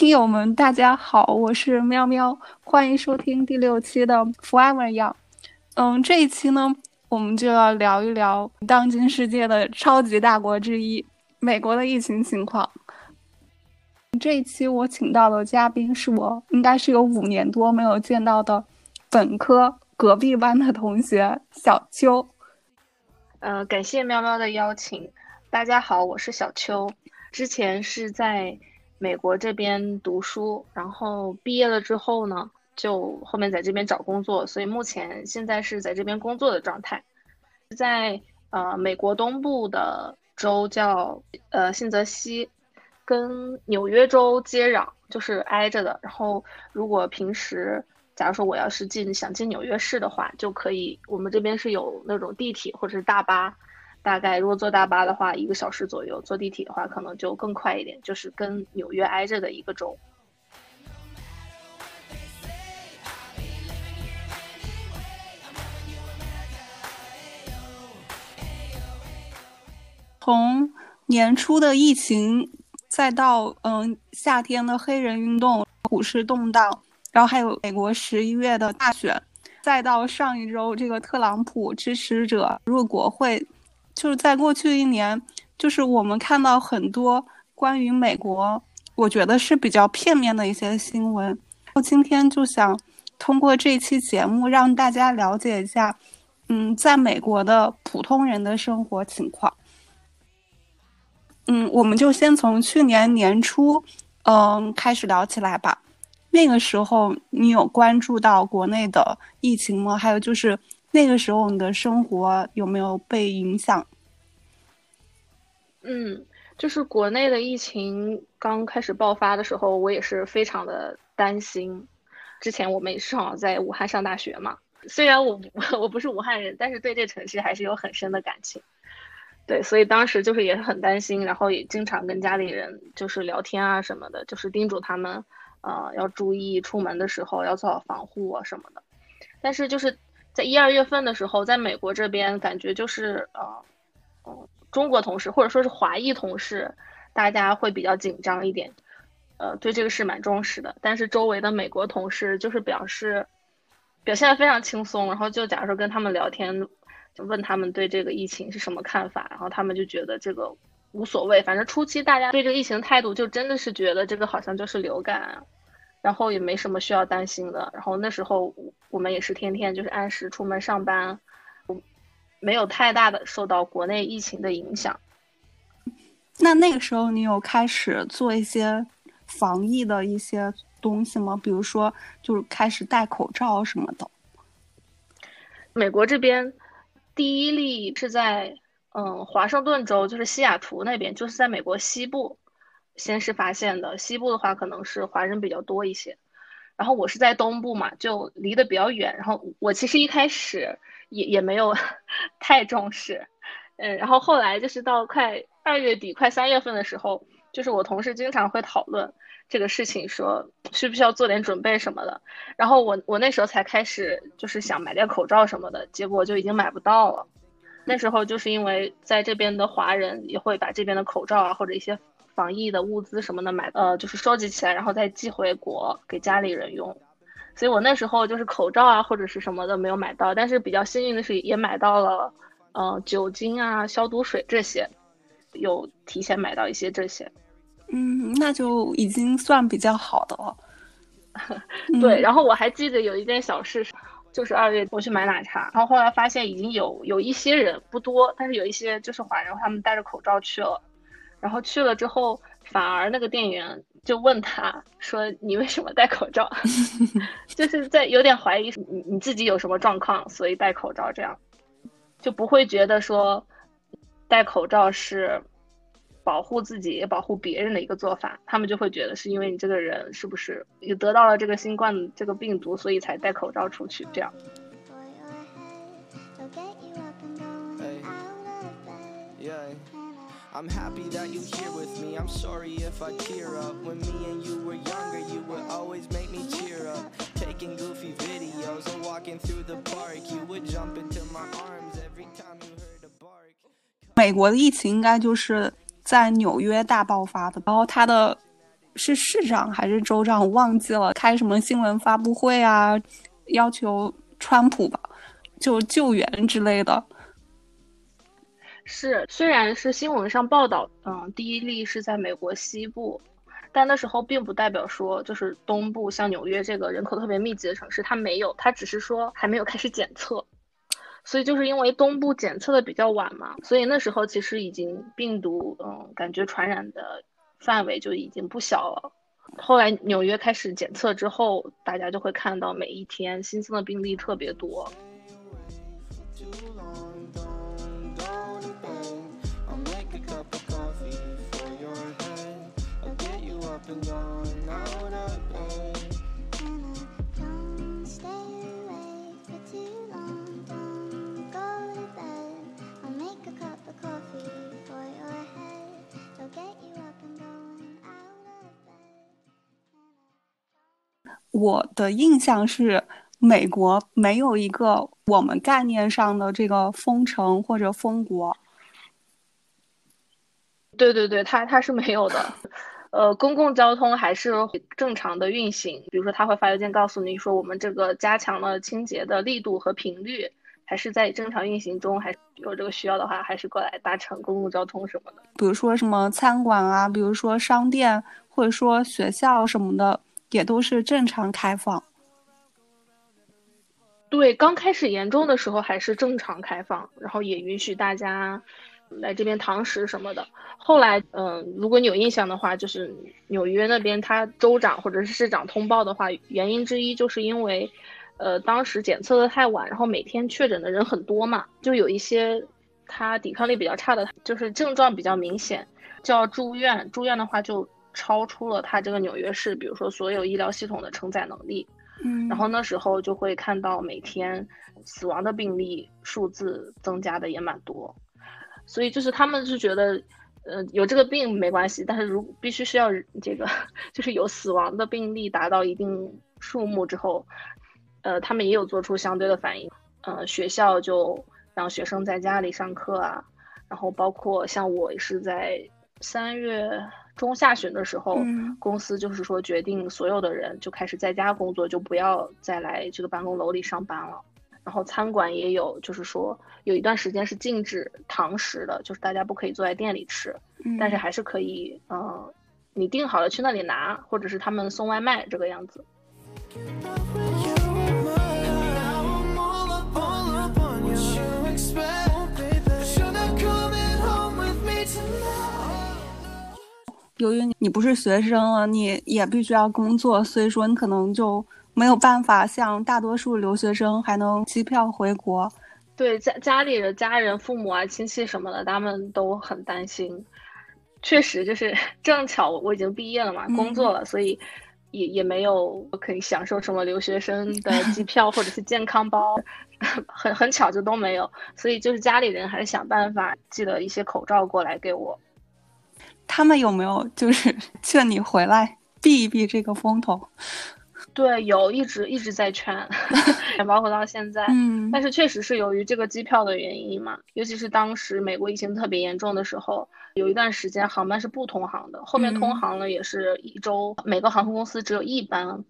听友们，大家好，我是喵喵，欢迎收听第六期的 Forever Young。嗯，这一期呢，我们就要聊一聊当今世界的超级大国之一——美国的疫情情况。这一期我请到的嘉宾是我应该是有五年多没有见到的本科隔壁班的同学小邱。呃，感谢喵喵的邀请。大家好，我是小邱。之前是在美国这边读书，然后毕业了之后呢，就后面在这边找工作，所以目前现在是在这边工作的状态。在呃美国东部的州叫呃新泽西。跟纽约州接壤，就是挨着的。然后，如果平时，假如说我要是进想进纽约市的话，就可以。我们这边是有那种地铁或者是大巴，大概如果坐大巴的话，一个小时左右；坐地铁的话，可能就更快一点。就是跟纽约挨着的一个州。从年初的疫情。再到嗯夏天的黑人运动、股市动荡，然后还有美国十一月的大选，再到上一周这个特朗普支持者入国会，就是在过去一年，就是我们看到很多关于美国，我觉得是比较片面的一些新闻。我今天就想通过这期节目让大家了解一下，嗯，在美国的普通人的生活情况。嗯，我们就先从去年年初，嗯，开始聊起来吧。那个时候你有关注到国内的疫情吗？还有就是那个时候你的生活有没有被影响？嗯，就是国内的疫情刚开始爆发的时候，我也是非常的担心。之前我们也是好在武汉上大学嘛，虽然我 我不是武汉人，但是对这城市还是有很深的感情。对，所以当时就是也是很担心，然后也经常跟家里人就是聊天啊什么的，就是叮嘱他们，呃，要注意出门的时候要做好防护啊什么的。但是就是在一二月份的时候，在美国这边感觉就是呃，嗯，中国同事或者说是华裔同事，大家会比较紧张一点，呃，对这个事蛮重视的。但是周围的美国同事就是表示表现的非常轻松，然后就假如说跟他们聊天。就问他们对这个疫情是什么看法，然后他们就觉得这个无所谓，反正初期大家对这个疫情态度就真的是觉得这个好像就是流感，然后也没什么需要担心的。然后那时候我们也是天天就是按时出门上班，没有太大的受到国内疫情的影响。那那个时候你有开始做一些防疫的一些东西吗？比如说就是开始戴口罩什么的。美国这边。第一例是在嗯华盛顿州，就是西雅图那边，就是在美国西部，先是发现的。西部的话，可能是华人比较多一些。然后我是在东部嘛，就离得比较远。然后我其实一开始也也没有 太重视，嗯，然后后来就是到快二月底、快三月份的时候，就是我同事经常会讨论。这个事情说需不需要做点准备什么的，然后我我那时候才开始就是想买点口罩什么的，结果就已经买不到了。那时候就是因为在这边的华人也会把这边的口罩啊或者一些防疫的物资什么的买呃就是收集起来，然后再寄回国给家里人用。所以我那时候就是口罩啊或者是什么的没有买到，但是比较幸运的是也买到了呃酒精啊消毒水这些，有提前买到一些这些。嗯，那就已经算比较好的了。对，然后我还记得有一件小事，就是二月我去买奶茶，然后后来发现已经有有一些人不多，但是有一些就是华人，他们戴着口罩去了，然后去了之后，反而那个店员就问他说：“你为什么戴口罩？” 就是在有点怀疑你你自己有什么状况，所以戴口罩，这样就不会觉得说戴口罩是。保护自己也保护别人的一个做法，他们就会觉得是因为你这个人是不是也得到了这个新冠这个病毒，所以才戴口罩出去这样。I'm happy that you're here with me. I'm sorry if i tear up. When me and you were younger you would always make me cheer up. Taking goofy videos and walking through the park you would jump into my arms every time you heard a bark. 美国的疫情应该就是在纽约大爆发的然后他的是市长还是州长我忘记了开什么新闻发布会啊要求川普吧就救援之类的。是，虽然是新闻上报道，嗯，第一例是在美国西部，但那时候并不代表说就是东部，像纽约这个人口特别密集的城市，它没有，它只是说还没有开始检测。所以就是因为东部检测的比较晚嘛，所以那时候其实已经病毒，嗯，感觉传染的范围就已经不小了。后来纽约开始检测之后，大家就会看到每一天新增的病例特别多。我的印象是，美国没有一个我们概念上的这个封城或者封国。对对对，它它是没有的。呃，公共交通还是正常的运行。比如说，他会发邮件告诉你说，我们这个加强了清洁的力度和频率，还是在正常运行中。还有这个需要的话，还是过来搭乘公共交通什么的。比如说什么餐馆啊，比如说商店，或者说学校什么的。也都是正常开放。对，刚开始严重的时候还是正常开放，然后也允许大家来这边堂食什么的。后来，嗯，如果你有印象的话，就是纽约那边他州长或者是市长通报的话，原因之一就是因为，呃，当时检测的太晚，然后每天确诊的人很多嘛，就有一些他抵抗力比较差的，就是症状比较明显，就要住院。住院的话就。超出了他这个纽约市，比如说所有医疗系统的承载能力，嗯，然后那时候就会看到每天死亡的病例数字增加的也蛮多，所以就是他们是觉得，呃，有这个病没关系，但是如必须是要这个，就是有死亡的病例达到一定数目之后，呃，他们也有做出相对的反应，呃，学校就让学生在家里上课啊，然后包括像我是在三月。中下旬的时候，公司就是说决定所有的人就开始在家工作，就不要再来这个办公楼里上班了。然后餐馆也有，就是说有一段时间是禁止堂食的，就是大家不可以坐在店里吃，但是还是可以，嗯，你订好了去那里拿，或者是他们送外卖这个样子。由于你不是学生了，你也必须要工作，所以说你可能就没有办法像大多数留学生还能机票回国。对家家里的家人、父母啊、亲戚什么的，他们都很担心。确实，就是 正巧我已经毕业了嘛，工作了，所以也也没有可以享受什么留学生的 机票或者是健康包，很很巧就都没有。所以就是家里人还是想办法寄了一些口罩过来给我。他们有没有就是劝你回来避一避这个风头？对，有一直一直在劝，包括到现在。嗯，但是确实是由于这个机票的原因嘛，尤其是当时美国疫情特别严重的时候，有一段时间航班是不通航的。后面通航了，也是一周，每个航空公司只有一班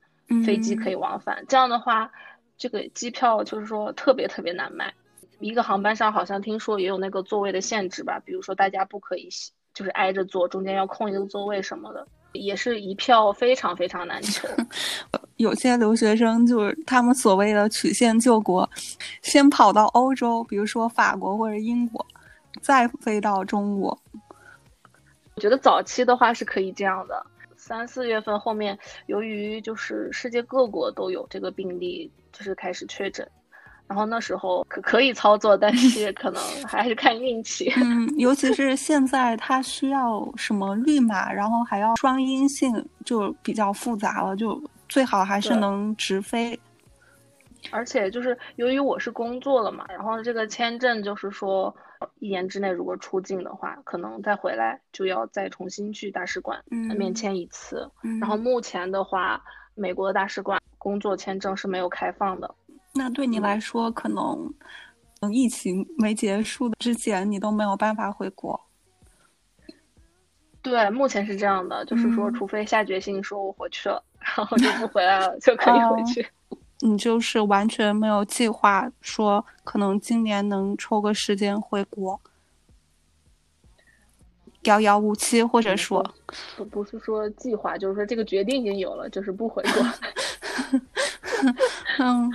飞机可以往返。这样的话，这个机票就是说特别特别难卖。一个航班上好像听说也有那个座位的限制吧，比如说大家不可以。就是挨着坐，中间要空一个座位什么的，也是一票非常非常难求。有些留学生就是他们所谓的曲线救国，先跑到欧洲，比如说法国或者英国，再飞到中国。我觉得早期的话是可以这样的，三四月份后面，由于就是世界各国都有这个病例，就是开始确诊。然后那时候可可以操作，但是可能 还是看运气。嗯，尤其是 现在它需要什么绿码，然后还要双阴性，就比较复杂了。就最好还是能直飞。而且就是由于我是工作了嘛，然后这个签证就是说一年之内如果出境的话，可能再回来就要再重新去大使馆面签一次。然后目前的话，美国的大使馆工作签证是没有开放的。那对你来说，可能疫情没结束之前，你都没有办法回国。对，目前是这样的，就是说，除非下决心说我回去了，然后就不回来了，就可以回去。你就是完全没有计划说可能今年能抽个时间回国，遥遥无期，或者说不不是说计划，就是说这个决定已经有了，就是不回国。嗯。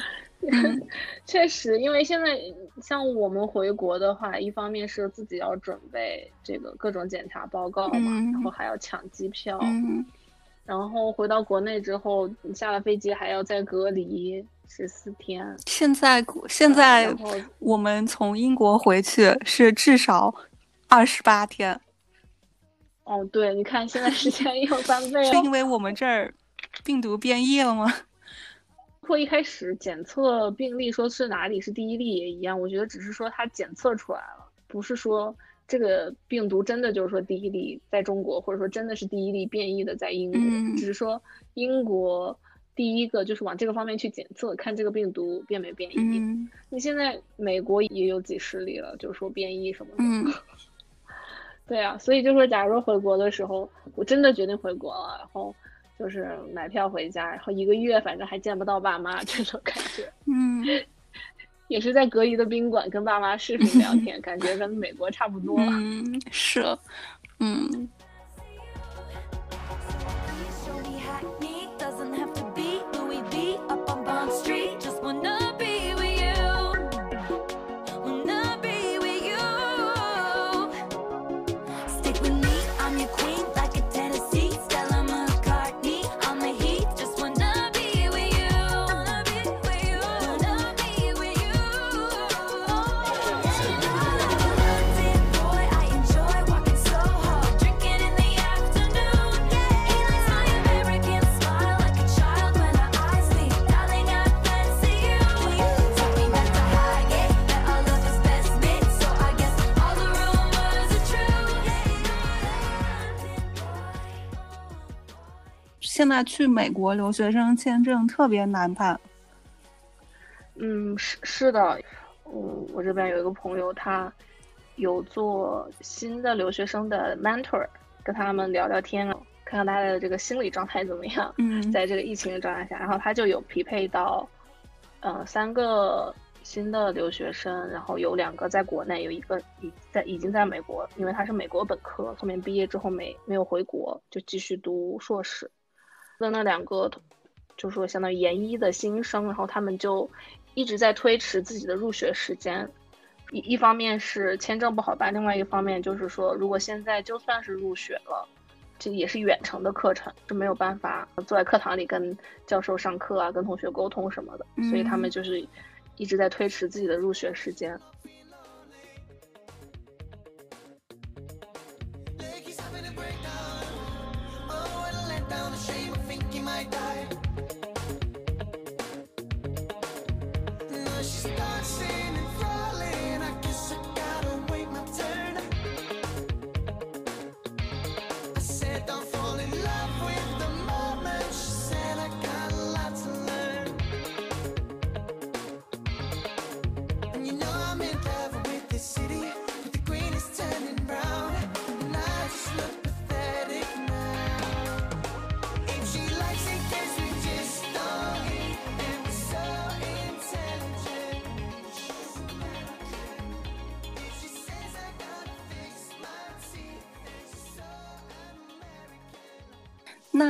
确实，因为现在像我们回国的话，一方面是自己要准备这个各种检查报告嘛，然后还要抢机票，然后回到国内之后，你下了飞机还要再隔离十四天。现在现在我们从英国回去是至少二十八天。哦，对，你看现在时间 又翻倍了，是因为我们这儿病毒变异了吗？括一开始检测病例说是哪里是第一例也一样，我觉得只是说它检测出来了，不是说这个病毒真的就是说第一例在中国，或者说真的是第一例变异的在英国，只是说英国第一个就是往这个方面去检测，看这个病毒变没变异。你现在美国也有几十例了，就是说变异什么的。对啊，所以就说假如说回国的时候，我真的决定回国了，然后。就是买票回家，然后一个月反正还见不到爸妈 这种感觉，嗯，也是在隔离的宾馆跟爸妈视频聊天，感觉跟美国差不多。嗯，是，嗯。现在去美国留学生签证特别难办。嗯，是是的，嗯，我这边有一个朋友，他有做新的留学生的 mentor，跟他们聊聊天，看看大家的这个心理状态怎么样。嗯，在这个疫情的状态下，然后他就有匹配到，呃，三个新的留学生，然后有两个在国内，有一个已在已经在美国，因为他是美国本科，后面毕业之后没没有回国，就继续读硕士。的那两个，就是说相当于研一的新生，然后他们就一直在推迟自己的入学时间。一一方面是签证不好办，另外一方面就是说，如果现在就算是入学了，这也是远程的课程，是没有办法坐在课堂里跟教授上课啊，跟同学沟通什么的，所以他们就是一直在推迟自己的入学时间。he might die.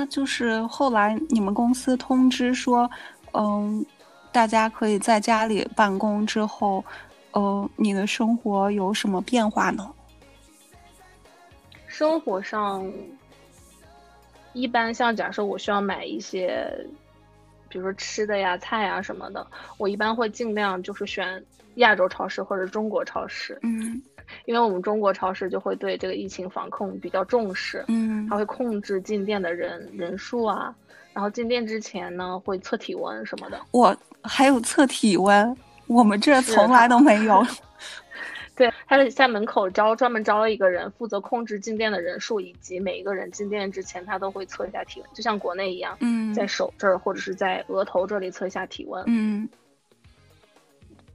那就是后来你们公司通知说，嗯，大家可以在家里办公之后，呃，你的生活有什么变化呢？生活上，一般像假设我需要买一些，比如说吃的呀、菜呀什么的，我一般会尽量就是选亚洲超市或者中国超市。嗯。因为我们中国超市就会对这个疫情防控比较重视，嗯，它会控制进店的人人数啊，然后进店之前呢会测体温什么的。我还有测体温，我们这从来都没有。对，他是在门口招专门招了一个人，负责控制进店的人数，以及每一个人进店之前他都会测一下体温，就像国内一样，嗯，在手这儿或者是在额头这里测一下体温，嗯。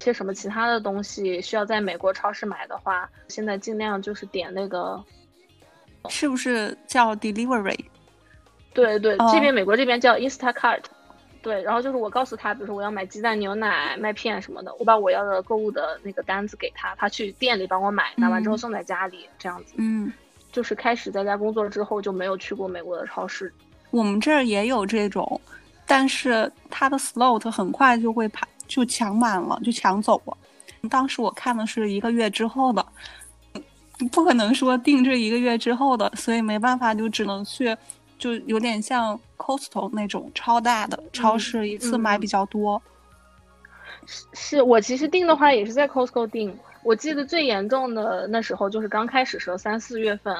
些什么其他的东西需要在美国超市买的话，现在尽量就是点那个是不是叫 delivery？对对，这边美国这边叫 Instacart。对，然后就是我告诉他，比如说我要买鸡蛋、牛奶、麦片什么的，我把我要的购物的那个单子给他，他去店里帮我买，买完之后送在家里，这样子。嗯，就是开始在家工作之后就没有去过美国的超市。我们这儿也有这种，但是它的 slot 很快就会排就抢满了，就抢走了。当时我看的是一个月之后的，不可能说定制一个月之后的，所以没办法，就只能去。就有点像 Costco 那种超大的超市，一次买比较多。是是，我其实订的话也是在 Costco 订。我记得最严重的那时候就是刚开始时候三四月份，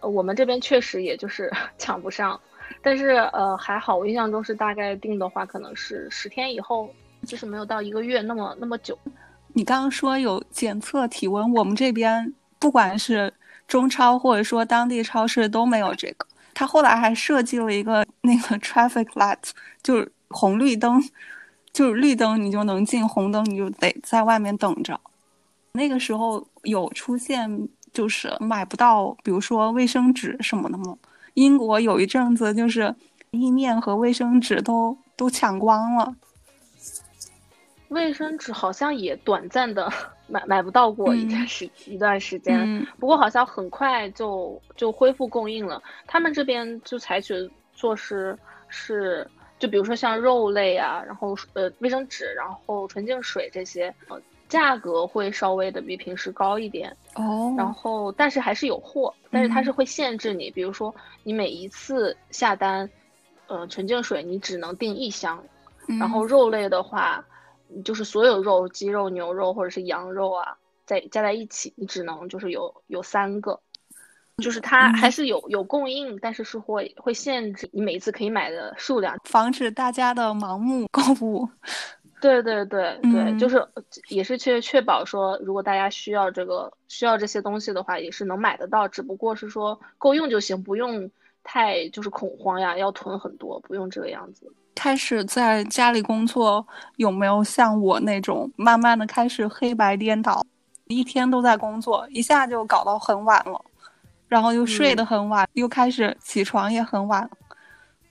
我们这边确实也就是 抢不上。但是呃还好，我印象中是大概定的话可能是十天以后，就是没有到一个月那么那么久。你刚刚说有检测体温，我们这边不管是中超或者说当地超市都没有这个。他后来还设计了一个那个 traffic light，就是红绿灯，就是绿灯你就能进，红灯你就得在外面等着。那个时候有出现就是买不到，比如说卫生纸什么的吗？英国有一阵子就是意面和卫生纸都都抢光了。卫生纸好像也短暂的 买买不到过一段时一段时间，不过好像很快就就恢复供应了。他们这边就采取措施是，就比如说像肉类啊，然后呃卫生纸，然后纯净水这些，呃价格会稍微的比平时高一点哦。然后但是还是有货，但是它是会限制你，比如说你每一次下单，呃纯净水你只能订一箱，然后肉类的话。就是所有肉，鸡肉、牛肉或者是羊肉啊，在加在一起，你只能就是有有三个，就是它还是有有供应，但是是会会限制你每一次可以买的数量，防止大家的盲目购物。对对对对，就是也是确确保说，如果大家需要这个需要这些东西的话，也是能买得到，只不过是说够用就行，不用太就是恐慌呀，要囤很多，不用这个样子。开始在家里工作，有没有像我那种慢慢的开始黑白颠倒，一天都在工作，一下就搞到很晚了，然后又睡得很晚，又开始起床也很晚。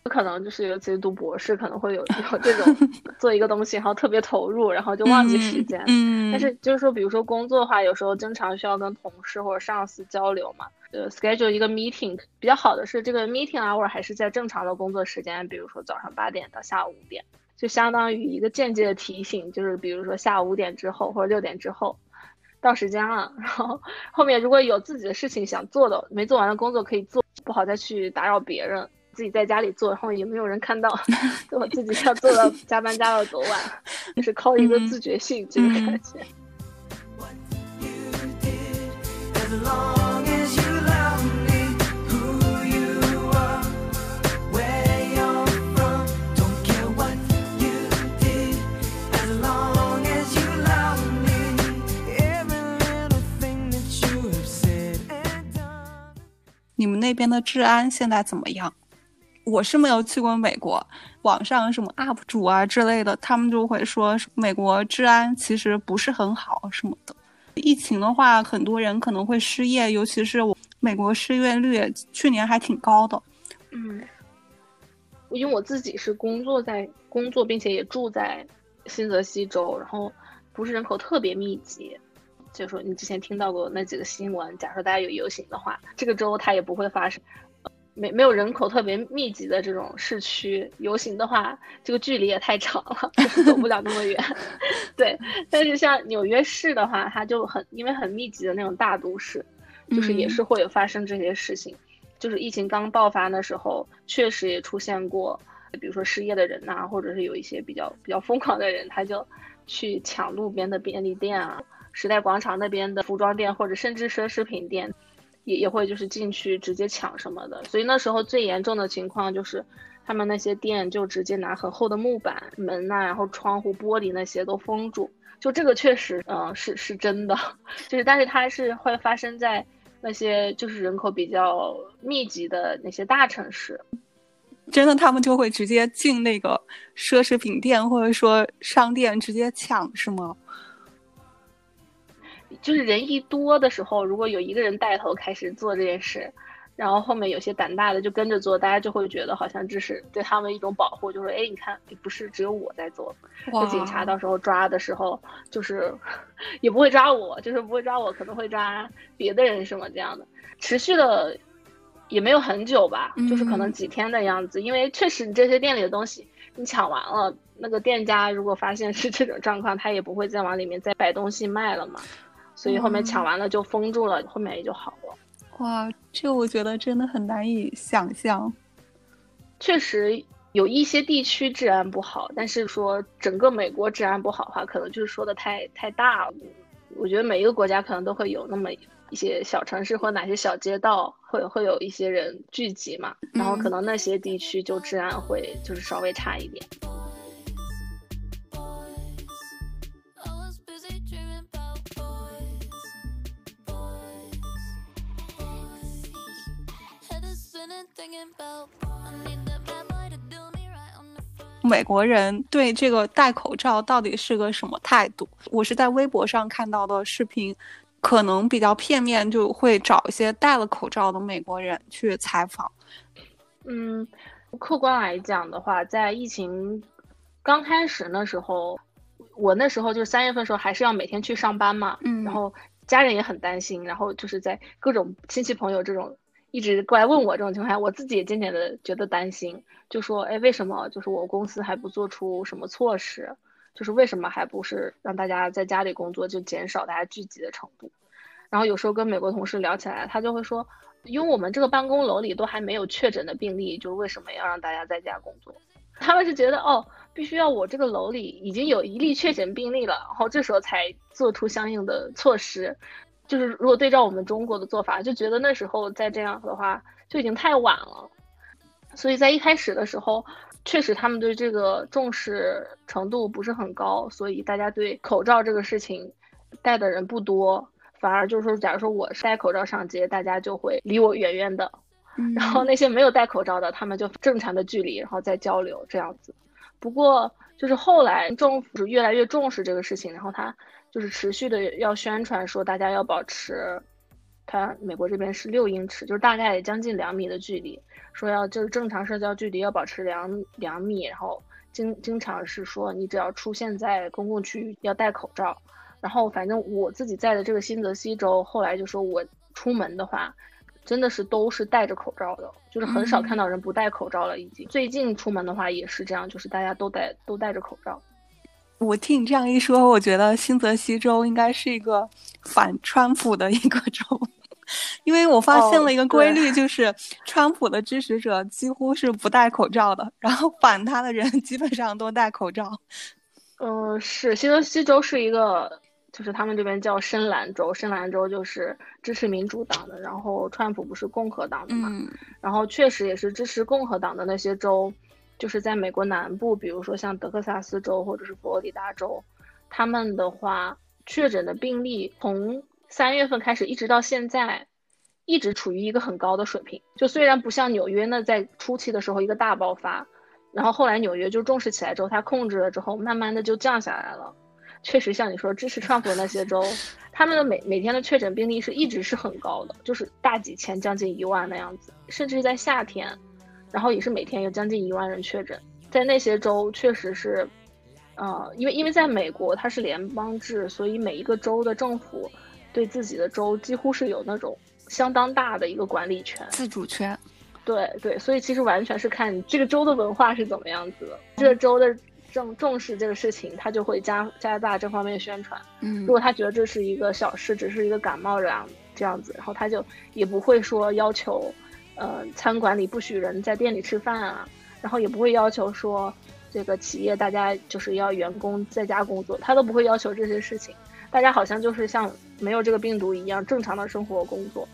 有可能就是尤其是读博士，可能会有有这种 做一个东西，然后特别投入，然后就忘记时间。嗯。但是就是说，比如说工作的话，有时候经常需要跟同事或者上司交流嘛。呃，schedule 一个 meeting 比较好的是，这个 meeting hour 还是在正常的工作时间，比如说早上八点到下午五点，就相当于一个间接的提醒，就是比如说下午五点之后或者六点之后到时间了，然后后面如果有自己的事情想做的没做完的工作可以做，不好再去打扰别人，自己在家里做，然后也没有人看到，我自己要做到加班加到多晚，就是靠一个自觉性这个感觉。你们那边的治安现在怎么样？我是没有去过美国，网上什么 UP 主啊之类的，他们就会说美国治安其实不是很好什么的。疫情的话，很多人可能会失业，尤其是我美国失业率去年还挺高的。嗯，因为我自己是工作在工作，并且也住在新泽西州，然后不是人口特别密集。就说你之前听到过那几个新闻，假说大家有游行的话，这个州它也不会发生。没没有人口特别密集的这种市区游行的话，这个距离也太长了，走不了那么远。对，但是像纽约市的话，它就很因为很密集的那种大都市，就是也是会有发生这些事情。就是疫情刚爆发的时候，确实也出现过，比如说失业的人呐，或者是有一些比较比较疯狂的人，他就去抢路边的便利店啊。时代广场那边的服装店，或者甚至奢侈品店，也也会就是进去直接抢什么的。所以那时候最严重的情况就是，他们那些店就直接拿很厚的木板门呐，然后窗户玻璃那些都封住。就这个确实，嗯，是是真的，就是但是它是会发生在那些就是人口比较密集的那些大城市。真的，他们就会直接进那个奢侈品店或者说商店直接抢，是吗？就是人一多的时候，如果有一个人带头开始做这件事，然后后面有些胆大的就跟着做，大家就会觉得好像这是对他们一种保护，就说哎，你看，不是只有我在做，就警察到时候抓的时候，就是 也不会抓我，就是不会抓我，可能会抓别的人什么这样的，持续了也没有很久吧，就是可能几天的样子，因为确实你这些店里的东西你抢完了，那个店家如果发现是这种状况，他也不会再往里面再摆东西卖了嘛，所以后面抢完了就封住了，后面也就好了。哇，这我觉得真的很难以想象。确实有一些地区治安不好，但是说整个美国治安不好的话，可能就是说的太太大了。我觉得每一个国家可能都会有那么一些小城市或哪些小街道会会有一些人聚集嘛，然后可能那些地区就治安会就是稍微差一点。美国人对这个戴口罩到底是个什么态度？我是在微博上看到的视频，可能比较片面，就会找一些戴了口罩的美国人去采访。嗯，客观来讲的话，在疫情刚开始那时候，我那时候就是三月份时候，还是要每天去上班嘛，嗯，然后家人也很担心，然后就是在各种亲戚朋友这种。一直过来问我这种情况下，我自己也渐渐的觉得担心，就说，哎，为什么就是我公司还不做出什么措施？就是为什么还不是让大家在家里工作，就减少大家聚集的程度？然后有时候跟美国同事聊起来，他就会说，因为我们这个办公楼里都还没有确诊的病例，就为什么要让大家在家工作？他们是觉得，哦，必须要我这个楼里已经有一例确诊病例了，然后这时候才做出相应的措施。就是如果对照我们中国的做法，就觉得那时候再这样的话就已经太晚了。所以在一开始的时候，确实他们对这个重视程度不是很高，所以大家对口罩这个事情戴的人不多，反而就是说，假如说我是戴口罩上街，大家就会离我远远的。然后那些没有戴口罩的，他们就正常的距离，然后再交流这样子。不过就是后来政府是越来越重视这个事情，然后他。就是持续的要宣传说大家要保持，他美国这边是六英尺，就是大概将近两米的距离，说要就是正常社交距离要保持两两米，然后经经常是说你只要出现在公共区域要戴口罩，然后反正我自己在的这个新泽西州，后来就说我出门的话，真的是都是戴着口罩的，就是很少看到人不戴口罩了，已经最近出门的话也是这样，就是大家都戴都戴着口罩。我听你这样一说，我觉得新泽西州应该是一个反川普的一个州，因为我发现了一个规律，就是川普的支持者几乎是不戴口罩的，然后反他的人 基本上都戴口罩。嗯，是新泽西州是一个，就是他们这边叫深蓝州，深蓝州就是支持民主党的，然后川普不是共和党的嘛，然后确实也是支持共和党的那些州。就是在美国南部，比如说像德克萨斯州或者是佛罗里达州，他们的话确诊的病例从三月份开始一直到现在，一直处于一个很高的水平。就虽然不像纽约那在初期的时候一个大爆发，然后后来纽约就重视起来之后，它控制了之后，慢慢的就降下来了。确实像你说支持 川普的那些州，他们的每每天的确诊病例是一直是很高的，就是大几千、将近一万那样子，甚至是在夏天。然后也是每天有将近一万人确诊，在那些州确实是，呃，因为因为在美国它是联邦制，所以每一个州的政府对自己的州几乎是有那种相当大的一个管理权、自主权。对对，所以其实完全是看这个州的文化是怎么样子的，这个州的重重视这个事情，他就会加加大这方面宣传。嗯，如果他觉得这是一个小事，只是一个感冒这样这样子，然后他就也不会说要求。呃，餐馆里不许人在店里吃饭啊，然后也不会要求说这个企业大家就是要员工在家工作，他都不会要求这些事情。大家好像就是像没有这个病毒一样正常的生活工作，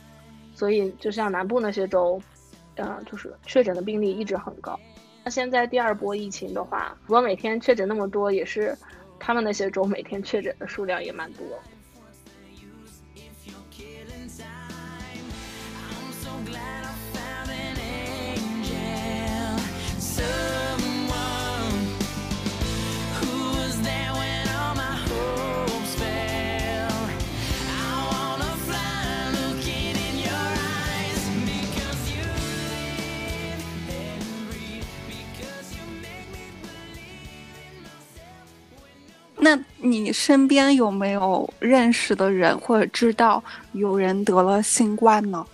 所以就像南部那些州，呃，就是确诊的病例一直很高。那现在第二波疫情的话，如果每天确诊那么多，也是他们那些州每天确诊的数量也蛮多。你身边有没有认识的人或者知道有人得了新冠呢？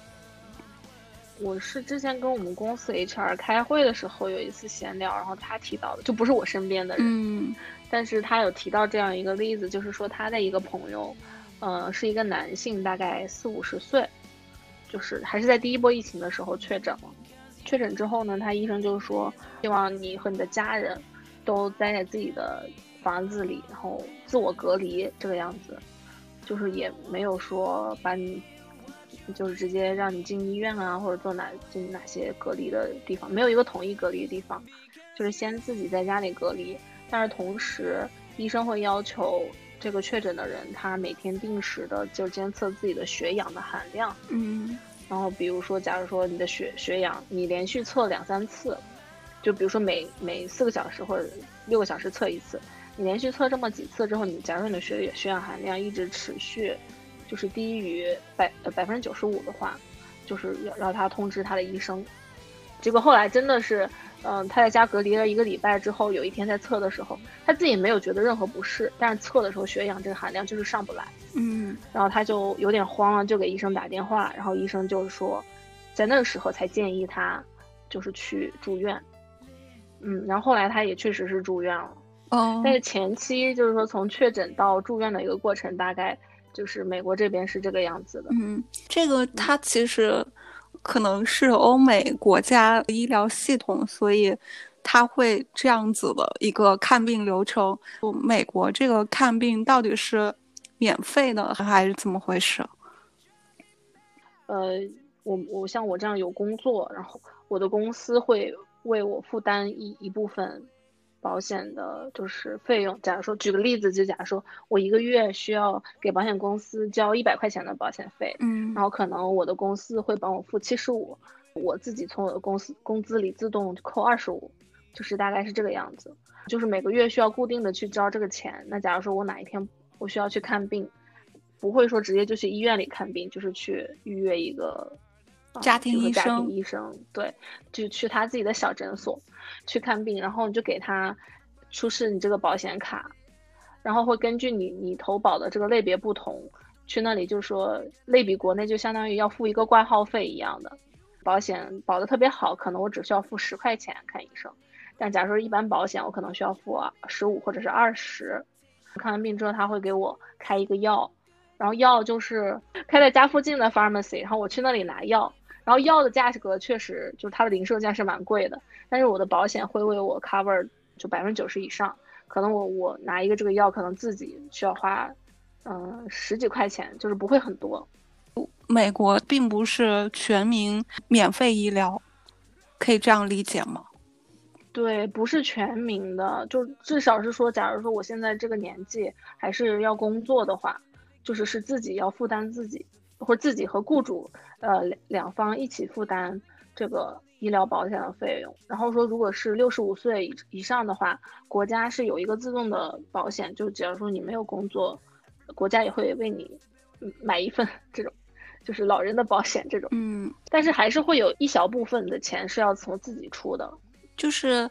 我是之前跟我们公司 HR 开会的时候有一次闲聊，然后他提到的，就不是我身边的人，嗯，但是他有提到这样一个例子，就是说他的一个朋友，呃，是一个男性，大概四五十岁，就是还是在第一波疫情的时候确诊了。确诊之后呢，他医生就说，希望你和你的家人都待在自己的房子里，然后自我隔离这个样子，就是也没有说把你。就是直接让你进医院啊，或者做哪进哪些隔离的地方，没有一个统一隔离的地方，就是先自己在家里隔离。但是同时，医生会要求这个确诊的人，他每天定时的就监测自己的血氧的含量。嗯。然后比如说，假如说你的血血氧，你连续测两三次，就比如说每每四个小时或者六个小时测一次，你连续测这么几次之后，你假如你的血血氧含量一直持续。就是低于百呃百分之九十五的话，就是要让他通知他的医生。结果后来真的是，嗯，他在家隔离了一个礼拜之后，有一天在测的时候，他自己没有觉得任何不适，但是测的时候血氧这个含量就是上不来。嗯，然后他就有点慌了，就给医生打电话，然后医生就是说，在那个时候才建议他就是去住院。嗯，然后后来他也确实是住院了。哦，但是前期就是说从确诊到住院的一个过程，大概。就是美国这边是这个样子的，嗯，这个它其实可能是欧美国家医疗系统，所以它会这样子的一个看病流程。美国这个看病到底是免费的还是怎么回事？呃，我我像我这样有工作，然后我的公司会为我负担一一部分。保险的就是费用。假如说举个例子，就假如说我一个月需要给保险公司交一百块钱的保险费，嗯，然后可能我的公司会帮我付七十五，我自己从我的公司工资里自动扣二十五，就是大概是这个样子。就是每个月需要固定的去交这个钱。那假如说我哪一天我需要去看病，不会说直接就去医院里看病，就是去预约一个家庭医生，医生对，就去他自己的小诊所。去看病，然后你就给他出示你这个保险卡，然后会根据你你投保的这个类别不同，去那里就说类比国内就相当于要付一个挂号费一样的，保险保的特别好，可能我只需要付十块钱看医生，但假如说一般保险，我可能需要付十五或者是二十。看完病之后，他会给我开一个药，然后药就是开在家附近的 pharmacy，然后我去那里拿药。然后药的价格确实就是它的零售价是蛮贵的，但是我的保险会为我 cover 就百分之九十以上，可能我我拿一个这个药可能自己需要花，嗯十几块钱，就是不会很多。美国并不是全民免费医疗，可以这样理解吗？对，不是全民的，就至少是说，假如说我现在这个年纪还是要工作的话，就是是自己要负担自己。或者自己和雇主，呃，两两方一起负担这个医疗保险的费用。然后说，如果是六十五岁以以上的话，国家是有一个自动的保险，就假如说你没有工作，国家也会为你买一份这种，就是老人的保险这种。嗯，但是还是会有一小部分的钱是要从自己出的。就是，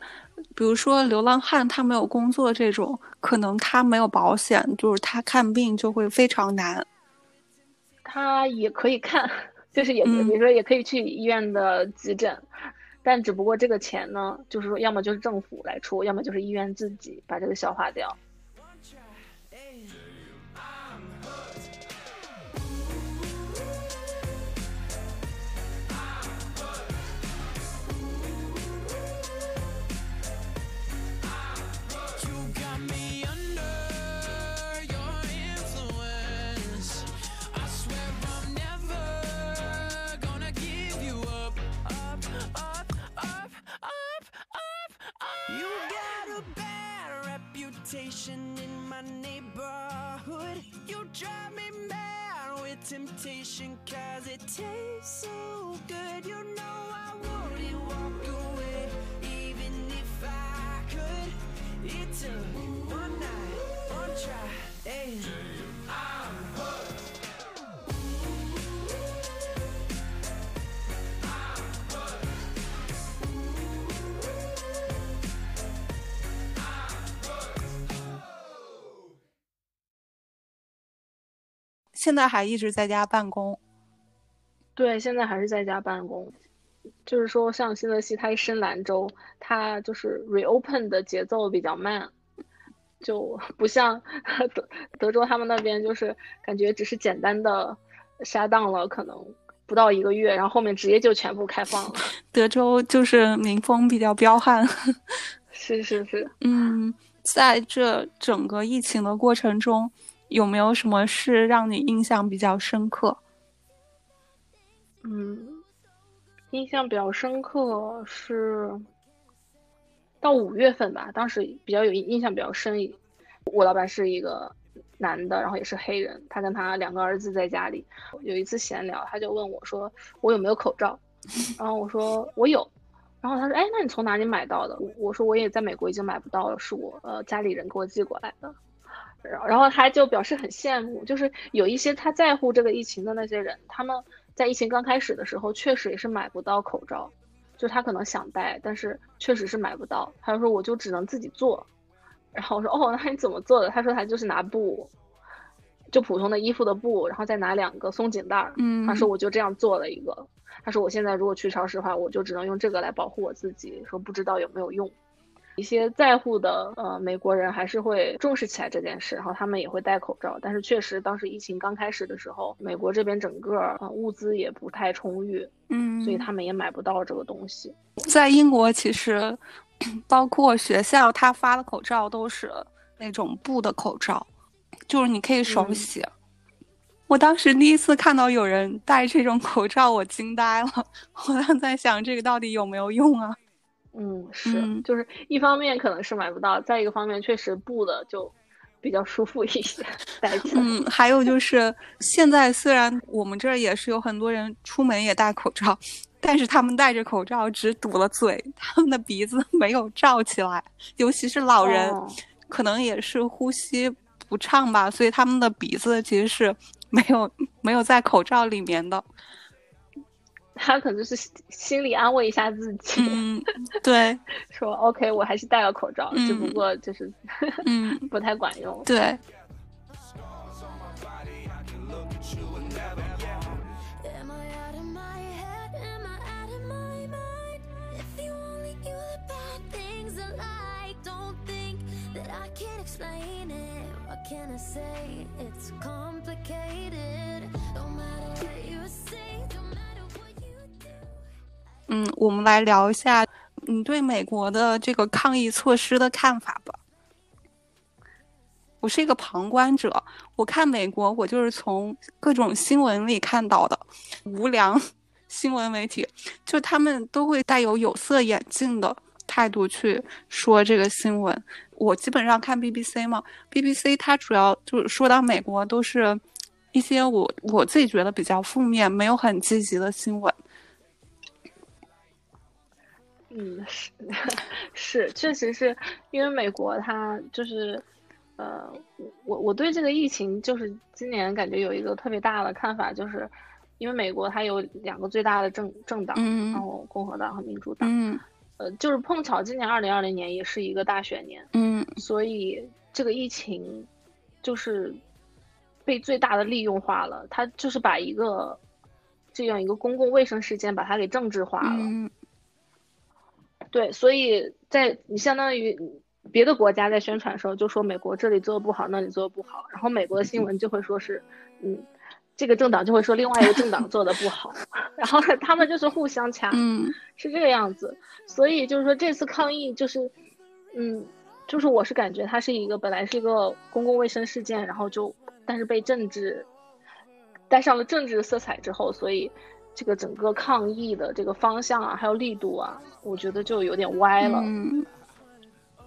比如说流浪汉他没有工作这种，可能他没有保险，就是他看病就会非常难。他也可以看，就是也比如说也可以去医院的急诊，但只不过这个钱呢，就是说要么就是政府来出，要么就是医院自己把这个消化掉。In my neighborhood. You drive me mad with temptation, cause it tastes so good. You know I wouldn't walk away, even if I could. It took one night, one try, and 现在还一直在家办公。对，现在还是在家办公。就是说，像新泽西，它是深蓝州，它就是 reopen 的节奏比较慢，就不像德德州他们那边，就是感觉只是简单的杀档了，可能不到一个月，然后后面直接就全部开放了。德州就是民风比较彪悍。是是是。嗯，在这整个疫情的过程中，有没有什么事让你印象比较深刻？嗯。印象比较深刻是到五月份吧，当时比较有印象比较深。我老板是一个男的，然后也是黑人，他跟他两个儿子在家里。有一次闲聊，他就问我说：“我有没有口罩？”然后我说：“我有。”然后他说：“哎，那你从哪里买到的？”我说：“我也在美国已经买不到了，是我呃家里人给我寄过来的。”然后他就表示很羡慕，就是有一些他在乎这个疫情的那些人，他们。在疫情刚开始的时候，确实也是买不到口罩，就他可能想戴，但是确实是买不到。他就说我就只能自己做，然后我说哦，那你怎么做的？他说他就是拿布，就普通的衣服的布，然后再拿两个松紧带儿。嗯，他说我就这样做了一个。他说我现在如果去超市的话，我就只能用这个来保护我自己。说不知道有没有用。一些在乎的呃美国人还是会重视起来这件事，然后他们也会戴口罩。但是确实，当时疫情刚开始的时候，美国这边整个呃物资也不太充裕，嗯，所以他们也买不到这个东西。在英国，其实包括学校，他发的口罩都是那种布的口罩，就是你可以手洗。我当时第一次看到有人戴这种口罩，我惊呆了。我当在想，这个到底有没有用啊？嗯，是，就是一方面可能是买不到，再一个方面确实布的就比较舒服一些，戴起来。嗯，还有就是现在虽然我们这儿也是有很多人出门也戴口罩，但是他们戴着口罩只堵了嘴，他们的鼻子 没有罩起来，尤其是老人，可能也是呼吸不畅吧，所以他们的鼻子其实是没有没有在口罩里面的。他可能是心里安慰一下自己，嗯，对，说 OK，我还是戴个口罩，只不过就是，嗯，不太管用，对。嗯，我们来聊一下你对美国的这个抗疫措施的看法吧。我是一个旁观者，我看美国，我就是从各种新闻里看到的无良新闻媒体，就他们都会带有有色眼镜的态度去说这个新闻。我基本上看 BBC 嘛，BBC 它主要就是说到美国都是一些我我自己觉得比较负面、没有很积极的新闻。嗯，是 是，确实是因为美国它就是，呃，我我对这个疫情就是今年感觉有一个特别大的看法，就是因为美国它有两个最大的政政党，然后共和党和民主党，嗯，呃，就是碰巧今年二零二零年也是一个大选年，嗯，所以这个疫情就是被最大的利用化了，它就是把一个这样一个公共卫生事件把它给政治化了。对，所以在你相当于别的国家在宣传的时候，就说美国这里做的不好，那里做的不好，然后美国的新闻就会说是，嗯，这个政党就会说另外一个政党做的不好，然后他们就是互相掐，嗯，是这个样子。所以就是说这次抗议就是，嗯，就是我是感觉它是一个本来是一个公共卫生事件，然后就但是被政治带上了政治色彩之后，所以。这个整个抗疫的这个方向啊，还有力度啊，我觉得就有点歪了。嗯，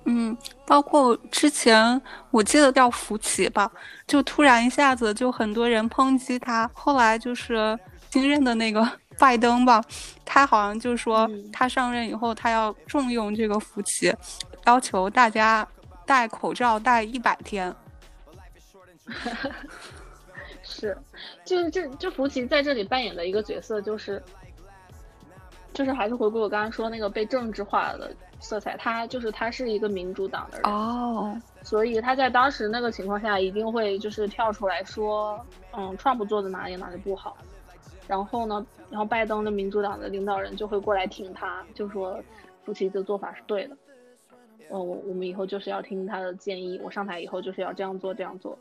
嗯，包括之前我记得叫福奇吧，就突然一下子就很多人抨击他。后来就是新任的那个 拜登吧，他好像就说他上任以后他要重用这个福奇，要求大家戴口罩戴一百天。是，就是这这福奇在这里扮演的一个角色，就是就是还是回归我刚刚说那个被政治化的色彩，他就是他是一个民主党的人。哦，所以他在当时那个情况下一定会就是跳出来说，嗯，Trump 做的哪里哪里不好，然后呢，然后拜登的民主党的领导人就会过来挺他，就说福奇的做法是对的，呃，我我们以后就是要听他的建议，我上台以后就是要这样做这样做，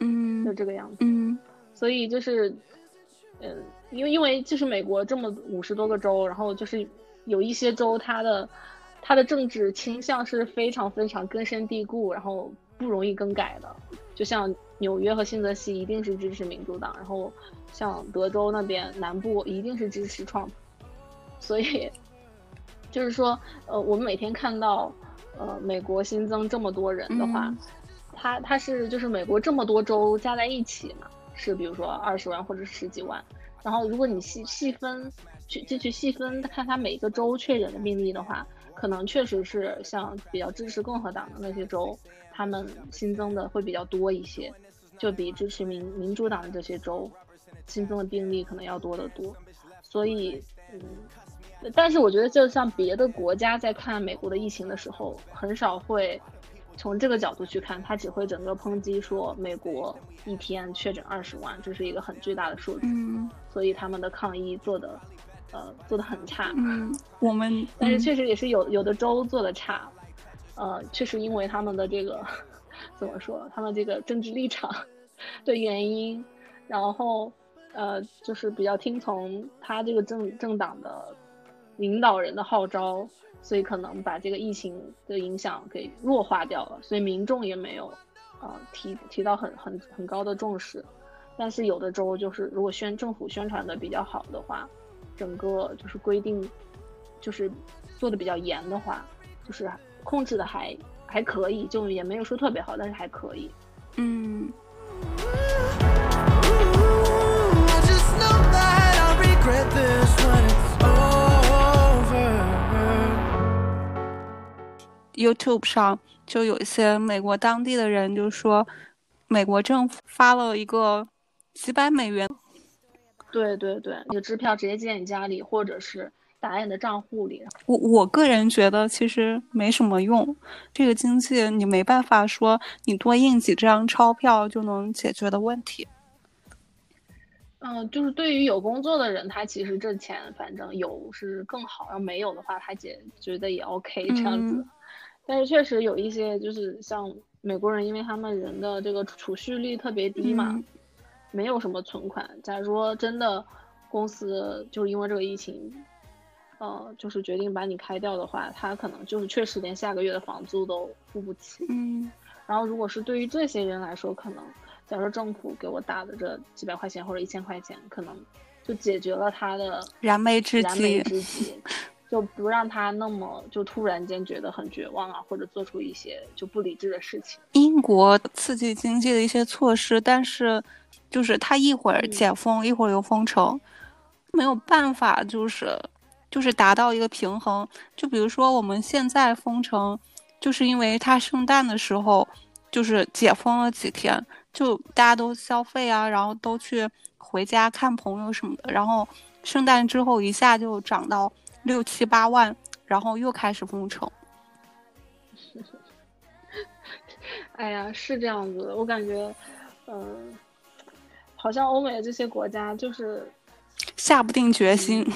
嗯，就这个样子，嗯，所以就是，嗯。因为因为就是美国这么五十多个州，然后就是有一些州，它的它的政治倾向是非常非常根深蒂固，然后不容易更改的。就像纽约和新泽西一定是支持民主党，然后像德州那边南部一定是支持 Trump。所以就是说，呃，我们每天看到呃美国新增这么多人的话，它它是就是美国这么多州加在一起嘛，是比如说二十万或者十几万。然后，如果你细细分去进去细分看它每个州确诊的病例的话，可能确实是像比较支持共和党的那些州，他们新增的会比较多一些，就比支持民民主党的这些州新增的病例可能要多得多。所以，嗯，但是我觉得，就像别的国家在看美国的疫情的时候，很少会。从这个角度去看，他只会整个抨击说美国一天确诊二十万，这是一个很巨大的数字，嗯，所以他们的抗疫做的，呃，做的很差，嗯，我们，但是确实也是有有的州做的差，呃，确实因为他们的这个 怎么说，他们这个政治立场的原因，然后呃，就是比较听从他这个政政党的领导人的号召。所以可能把这个疫情的影响给弱化掉了，所以民众也没有，呃提提到很很很高的重视。但是有的州就是如果宣政府宣传的比较好的话，整个就是规定，就是做的比较严的话，就是控制的还还可以，就也没有说特别好，但是还可以。嗯。YouTube 上就有一些美国当地的人就说，美国政府发了一个几百美元，对对对，那个支票直接寄在你家里，或者是打在你的账户里。我我个人觉得其实没什么用，这个经济你没办法说你多印几张钞票就能解决的问题。嗯，就是对于有工作的人，他其实这钱反正有是更好，要没有的话，他姐觉得也 OK 这样子。但是确实有一些，就是像美国人，因为他们人的这个储蓄率特别低嘛，没有什么存款。假如说真的公司就是因为这个疫情，呃，就是决定把你开掉的话，他可能就是确实连下个月的房租都付不起。嗯。然后如果是对于这些人来说，可能假如说政府给我打的这几百块钱或者一千块钱，可能就解决了他的燃眉之急。燃眉之急。就不让他那么就突然间觉得很绝望啊，或者做出一些就不理智的事情。英国刺激经济的一些措施，但是就是他一会儿解封，一会儿又封城，没有办法，就是就是达到一个平衡。就比如说我们现在封城，就是因为他圣诞的时候就是解封了几天，就大家都消费啊，然后都去回家看朋友什么的，然后圣诞之后一下就涨到。六七八万，然后又开始封城。哎呀，是这样子的，我感觉，嗯，好像欧美这些国家就是下不定决心。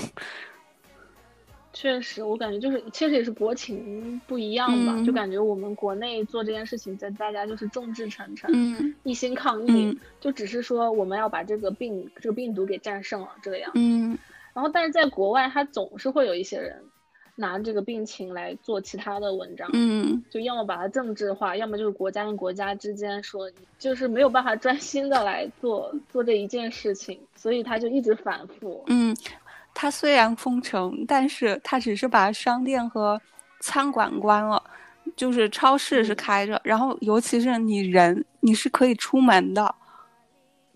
确实，我感觉就是，确实也是国情不一样吧。就感觉我们国内做这件事情，在大家就是众志成城，一心抗疫，就只是说我们要把这个病、这个病毒给战胜了这个样。嗯。然后，但是在国外，他总是会有一些人拿这个病情来做其他的文章，嗯，就要么把它政治化，要么就是国家跟国家之间说，就是没有办法专心的来做做这一件事情，所以他就一直反复。嗯，他虽然封城，但是他只是把商店和餐馆关了，就是超市是开着，然后尤其是你人，你是可以出门的。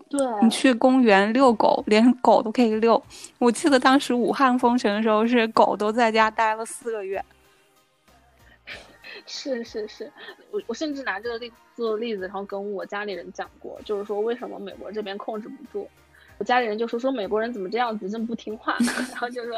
对你去公园遛狗，连狗都可以遛。我记得当时武汉封城的时候，是狗都在家待了四个月。是是是，我我甚至拿这个例做例子，然后跟我家里人讲过，就是说为什么美国这边控制不住。我家里人就说说美国人怎么这样子，这么不听话。然后就说，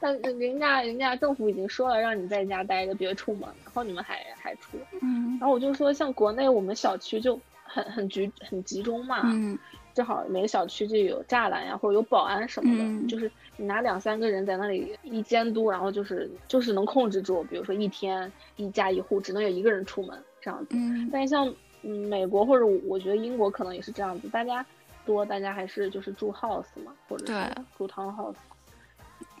但人家人家政府已经说了，让你在家待着，别出门，然后你们还还出。嗯，然后我就说，像国内我们小区就很很集很集中嘛，嗯正好每个小区就有栅栏呀，或者有保安什么的，嗯就是你拿两三个人在那里一监督，然后就是就是能控制住，比如说一天一家一户只能有一个人出门这样子。嗯但是像嗯美国或者我觉得英国可能也是这样子，大家多，大家还是就是住 house 嘛，或者是住 town house。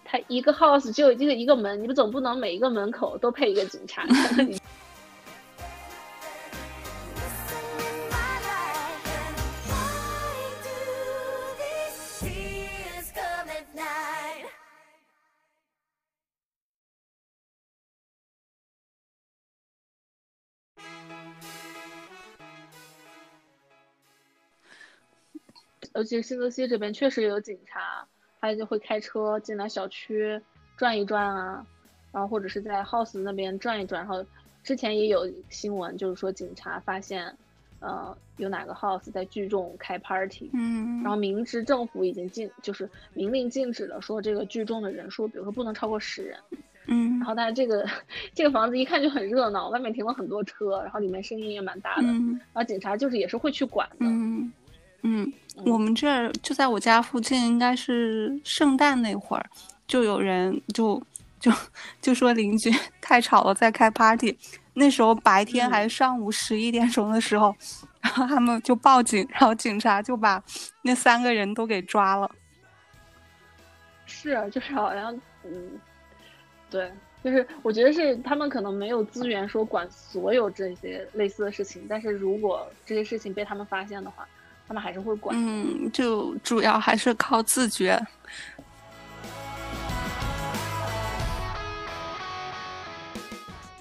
它一个 house 只有这个一个门，你们总不能每一个门口都配一个警察。你 尤其是新泽西这边确实有警察，他就会开车进来小区转一转啊，然后或者是在 house 那边转一转。然后之前也有新闻，就是说警察发现，呃，有哪个 house 在聚众开 party，嗯，然后明知政府已经禁，就是明令禁止了，说这个聚众的人数，比如说不能超过十人。嗯然后但是这个这个房子一看就很热闹，外面停了很多车，然后里面声音也蛮大的，嗯然后警察就是也是会去管的。嗯嗯，嗯我们这儿就在我家附近，应该是圣诞那会儿，就有人就就就说邻居太吵了，在开 party。那时候白天嗯还上午十一点钟的时候，然 后他们就报警，然后警察就把那三个人都给抓了。是，啊就是好像，嗯，对，就是我觉得是他们可能没有资源说管所有这些类似的事情，但是如果这些事情被他们发现的话，他们还是会管。嗯，就主要还是靠自觉。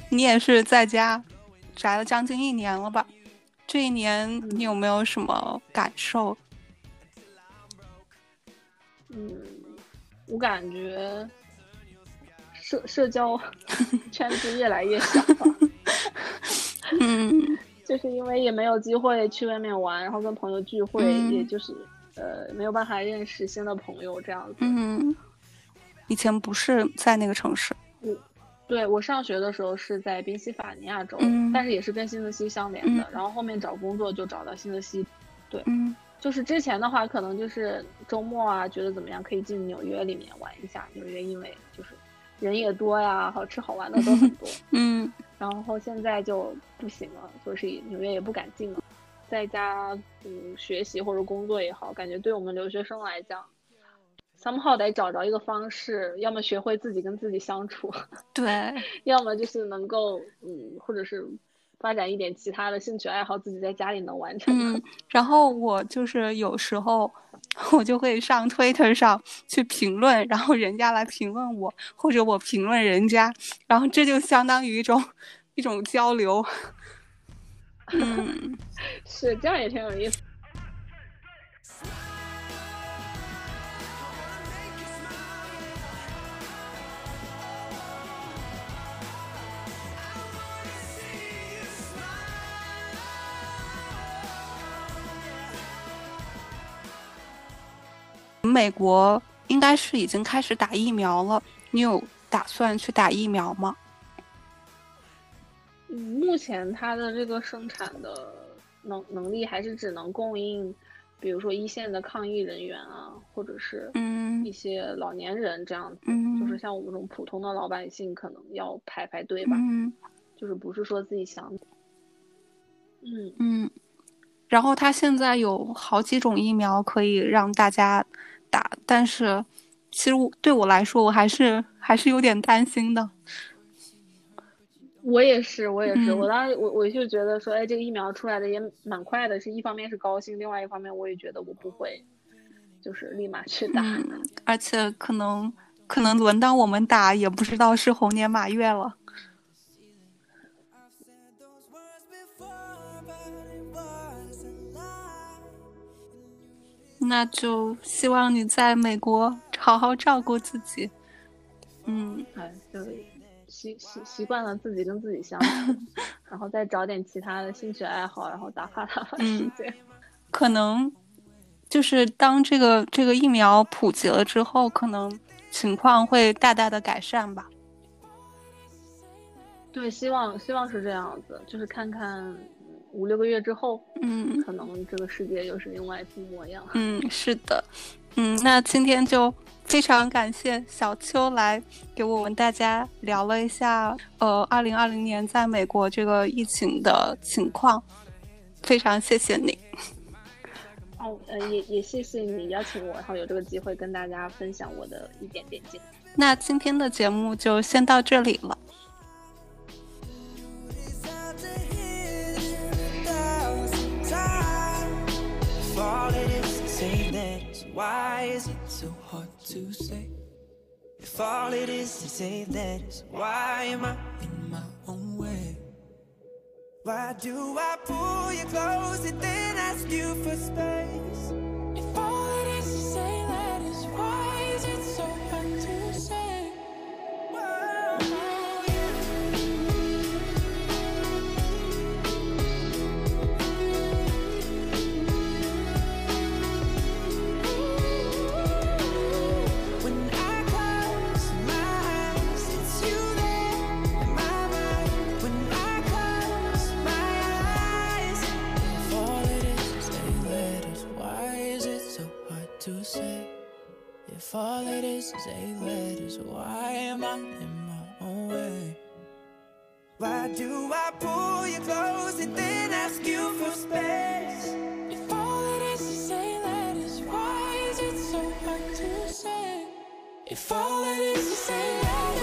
你也是在家宅了将近一年了吧？这一年你有没有什么感受？嗯，我感觉社社交圈子越来越小了，嗯就是因为也没有机会去外面玩，然后跟朋友聚会，嗯也就是呃没有办法认识新的朋友这样子。嗯，以前不是在那个城市。对我上学的时候是在宾夕法尼亚州，嗯但是也是跟新泽西相连的。嗯然后后面找工作就找到新泽西。嗯就是之前的话，可能就是周末啊，觉得怎么样可以进纽约里面玩一下。纽约因为就是人也多呀，好吃好玩的都很多。嗯然后现在就不行了，就是纽约也不敢进了，在家嗯学习或者工作也好，感觉对我们留学生来讲，somehow 得找着一个方式，要么学会自己跟自己相处，对，要么就是能够嗯，或者是发展一点其他的兴趣爱好，自己在家里能完成。嗯，然后我就是有时候 我就会上 Twitter 上去评论，然后人家来评论我，或者我评论人家，然后这就相当于一种一种交流。嗯 是这样也挺有意思。美国应该是已经开始打疫苗了，你有打算去打疫苗吗？嗯，目前它的这个生产的能能力还是只能供应，比如说一线的抗疫人员啊，或者是嗯一些老年人这样子。嗯就是像我们这种普通的老百姓，可能要排排队吧，嗯就是不是说自己想。嗯，嗯，然后它现在有好几种疫苗可以让大家打，但是其实我对我来说，我还是还是有点担心的。我也是，我也是，嗯我当时我我就觉得说，哎，这个疫苗出来的也蛮快的，是一方面是高兴，另外一方面我也觉得我不会，就是立马去打。嗯，而且可能可能轮到我们打，也不知道是猴年马月了。那就希望你在美国好好照顾自己。嗯哎，就习习习惯了自己跟自己相处，然后再找点其他的兴趣爱好，然后打发打发时嗯间。可能就是当这个这个疫苗普及了之后，可能情况会大大的改善吧。对，希望希望是这样子，就是看看五六个月之后，嗯可能这个世界又是另外一副模样。嗯，是的，嗯，那今天就非常感谢小秋来给我们大家聊了一下，呃，二零二零年在美国这个疫情的情况，非常谢谢你。哦，呃，也也谢谢你邀请我，然后有这个机会跟大家分享我的一点点经历。那今天的节目就先到这里了。All it is to say that, why is it so hard to say? If all it is to say that, why am I in my own way? Why do I pull you close and then ask you for space? If all it is is eight letters, why am I in my own way? Why do I pull you close and then ask you for space? If all it is is eight letters, why is it so hard to say? If all it is is eight letters.